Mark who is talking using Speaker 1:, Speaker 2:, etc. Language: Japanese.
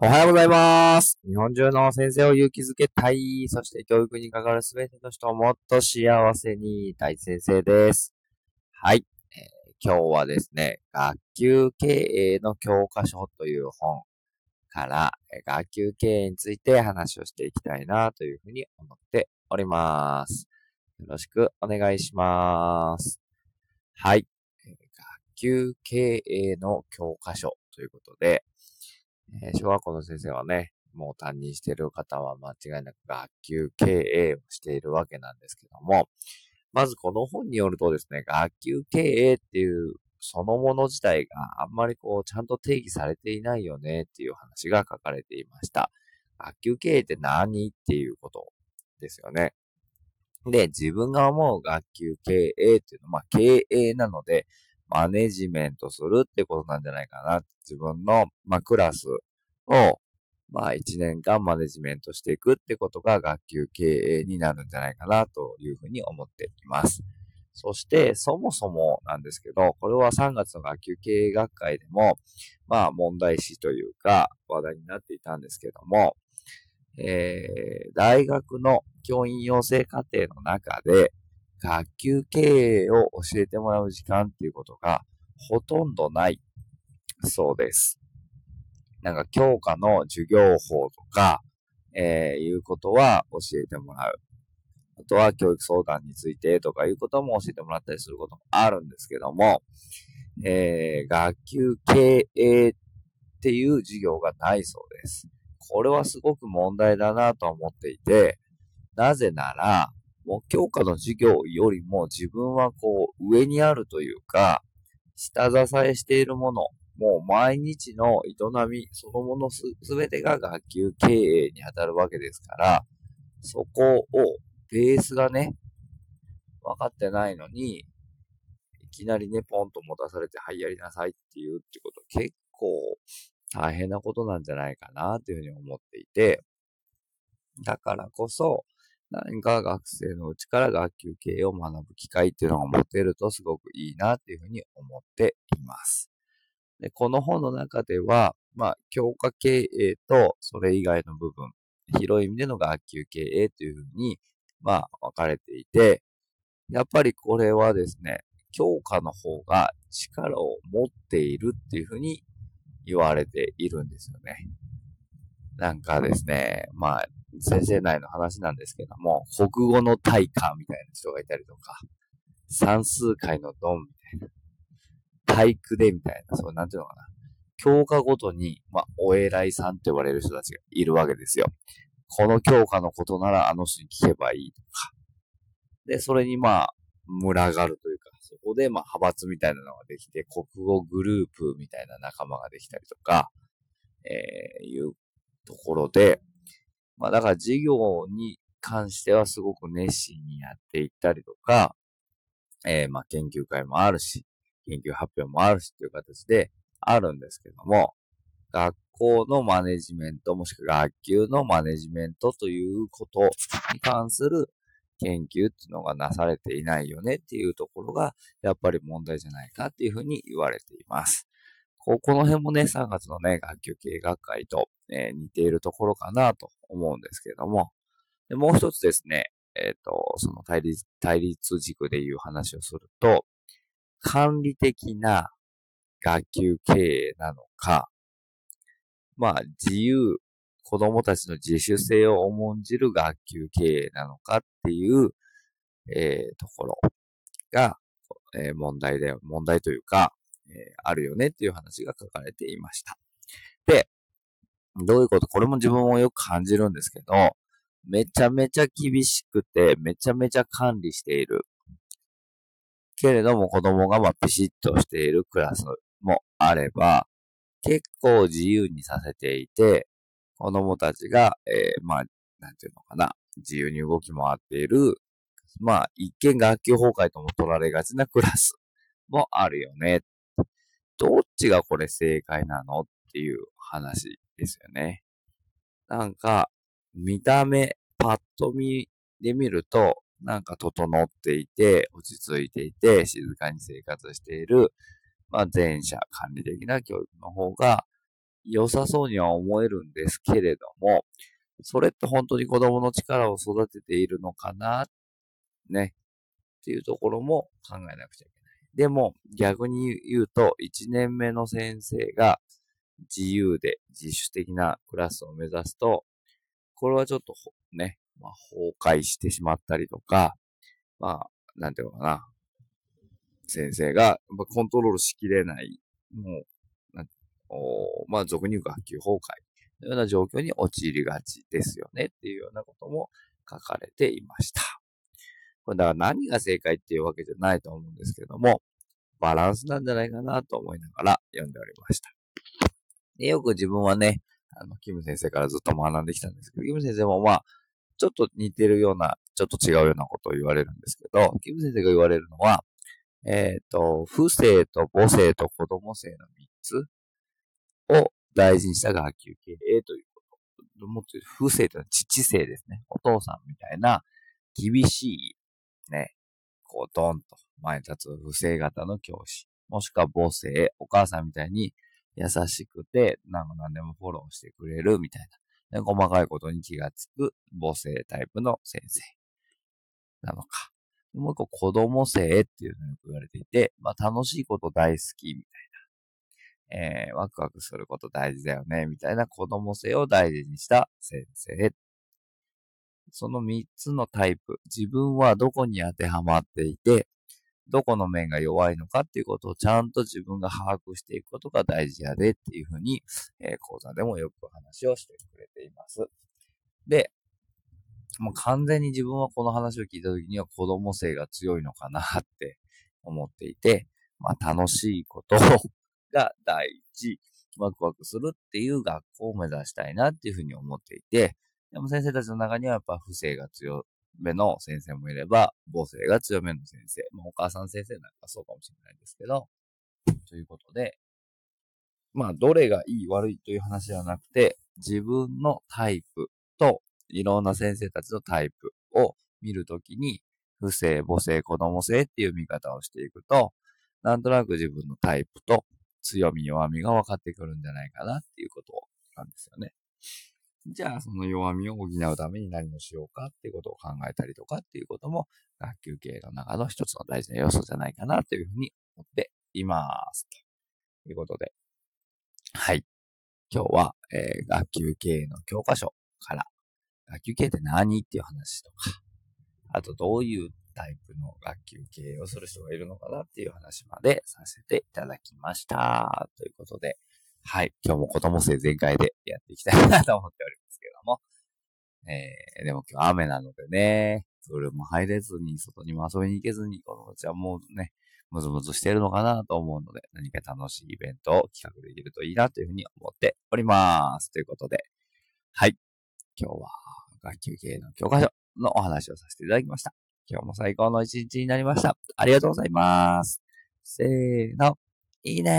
Speaker 1: おはようございます。日本中の先生を勇気づけたい。そして教育に関わるすべての人をもっと幸せにたい先生です。はい、えー今日はですね、学級経営の教科書という本から、えー学級経営について話をしていきたいなというふうに思っております。よろしくお願いします。はい、学級経営の教科書ということで、えー小学校の先生はね、もう担任している方は間違いなく学級経営をしているわけなんですけども、まずこの本によるとですね、学級経営っていうそのもの自体があんまりこうちゃんと定義されていないよねっていう話が書かれていました。学級経営って何っていうことですよね。で、自分が思う学級経営っていうのは、まあ経営なので、マネジメントするってことなんじゃないかな。自分の、まあ、クラスを、まあ、一年間マネジメントしていくってことが学級経営になるんじゃないかなというふうに思っています。そして、そもそもなんですけど、これは3月の学級経営学会でも、まあ、問題視というか、話題になっていたんですけども、えー、大学の教員養成課程の中で、学級経営を教えてもらう時間っていうことがほとんどないそうです。なんか教科の授業法とか、えーいうことは教えてもらう。あとは教育相談についてとかいうことも教えてもらったりすることもあるんですけども、えー学級経営っていう授業がないそうです。これはすごく問題だなと思っていて、なぜなら、もう教科の授業よりも自分はこう上にあるというか、下支えしているもの、もう毎日の営みそのものすべてが学級経営に当たるわけですから、そこを、ベースがね、分かってないのに、いきなりね、ポンと持たされて、はい、やりなさいっていうってこと、結構大変なことなんじゃないかなっていうふうに思っていて、だからこそ、何か学生のうちから学級経営を学ぶ機会っていうのが持てるとすごくいいなっていうふうに思っています。で、この本の中では、まあ、教科経営とそれ以外の部分、広い意味での学級経営というふうに、まあ、分かれていて、やっぱりこれはですね、教科の方が力を持っているっていうふうに言われているんですよね。なんかですね、まあ、先生内の話なんですけども、国語の大家みたいな人がいたりとか、算数界のドンみたいな、体育でみたいな、そう、なんていうのかな。教科ごとに、まあ、お偉いさんと呼ばれる人たちがいるわけですよ。この教科のことならあの人に聞けばいいとか。で、それにまあ、群がるというか、そこでまあ、派閥みたいなのができて、国語グループみたいな仲間ができたりとか、えー、いうところで、まあだから授業に関してはすごく熱心にやっていったりとか、えー、まあ研究会もあるし、研究発表もあるしっていう形であるんですけども、学校のマネジメントもしくは学級のマネジメントということに関する研究っていうのがなされていないよねっていうところがやっぱり問題じゃないかっていうふうに言われています。この辺もね、3月のね、学級経営学会と、えー似ているところかなと思うんですけれども、でもう一つですね、えっ、と、その対立、対立軸でいう話をすると、管理的な学級経営なのか、まあ、自由、子供たちの自主性を重んじる学級経営なのかっていう、えーところが、えー問題で、問題というか、えーあるよねっていう話が書かれていました。で、どういうこと？これも自分もよく感じるんですけど、めちゃめちゃ厳しくて、めちゃめちゃ管理している。けれども子供がまピシッとしているクラスもあれば、結構自由にさせていて、子供たちが、えーまあ、なんていうのかな、自由に動き回っている、まあ、一見学級崩壊とも取られがちなクラスもあるよね。どっちがこれ正解なのっていう話ですよね。なんか、見た目、パッと見で見ると、なんか整っていて、落ち着いていて、静かに生活している、まあ、前者、管理的な教育の方が、良さそうには思えるんですけれども、それって本当に子供の力を育てているのかな、ね、っていうところも考えなくちゃいけない。でも、逆に言うと、1年目の先生が自由で自主的なクラスを目指すと、これはちょっとね、まあ、崩壊してしまったりとか、まあ、なんていうのかな。先生がコントロールしきれない、もう、なおまあ、俗に言う学級崩壊のような状況に陥りがちですよねっていうようなことも書かれていました。これだから何が正解っていうわけじゃないと思うんですけども、バランスなんじゃないかなと思いながら読んでおりました。でよく自分はね、あの、キム先生からずっと学んできたんですけど、キム先生もまあ、ちょっと似てるような、ちょっと違うようなことを言われるんですけど、キム先生が言われるのは、えっ、ー、と、父性と母性と子供性の3つを大事にした学級経営ということ。もっと言うと、父性というのは父性ですね。お父さんみたいな厳しい、ね、こう、ドンと前に立つ不正型の教師。もしくは母性、お母さんみたいに優しくて、なんか何でもフォローしてくれるみたいな。細かいことに気がつく母性タイプの先生なのか。もう一個子供性っていうのよく言われていて、まあ楽しいこと大好きみたいな。えー、ワクワクすること大事だよね、みたいな子供性を大事にした先生。その三つのタイプ、自分はどこに当てはまっていて、どこの面が弱いのかっていうことをちゃんと自分が把握していくことが大事やでっていうふうに、えー、講座でもよく話をしてくれています。で、もう完全に自分はこの話を聞いた時には子供性が強いのかなって思っていて、まあ楽しいこと が大事、ワクワクするっていう学校を目指したいなっていうふうに思っていて、でも先生たちの中にはやっぱ不正が強めの先生もいれば、母性が強めの先生。まあ、お母さん先生なんかそうかもしれないんですけど、ということで、まあ、どれがいい悪いという話ではなくて、自分のタイプと、いろんな先生たちのタイプを見るときに、不正、母性、子供性っていう見方をしていくと、なんとなく自分のタイプと強み、弱みが分かってくるんじゃないかなっていうことなんですよね。じゃあその弱みを補うために何をしようかっていうことを考えたりとかっていうことも学級経営の中の一つの大事な要素じゃないかなというふうに思っています。ということで、はい。今日は、えー、学級経営の教科書から、学級経営って何っていう話とか、あとどういうタイプの学級経営をする人がいるのかなっていう話までさせていただきました。ということで、はい。今日も子供生全開でやっていきたいなと思っておりますけども。えー、でも今日雨なのでね、プールも入れずに、外にも遊びに行けずに、子供たちはもうね、ムズムズしてるのかなと思うので、何か楽しいイベントを企画できるといいなというふうに思っております。ということで、はい。今日は学級経営の教科書のお話をさせていただきました。今日も最高の一日になりました。ありがとうございます。せーの、いいね